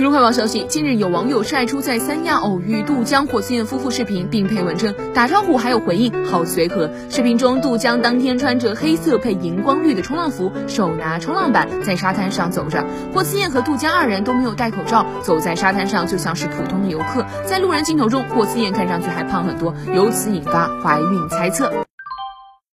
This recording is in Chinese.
娱乐快报消息，近日有网友晒出在三亚偶遇杜江、霍思燕夫妇视频，并配文称打招呼还有回应，好随和。视频中，杜江当天穿着黑色配荧光绿的冲浪服，手拿冲浪板在沙滩上走着。霍思燕和杜江二人都没有戴口罩，走在沙滩上就像是普通的游客。在路人镜头中，霍思燕看上去还胖很多，由此引发怀孕猜测。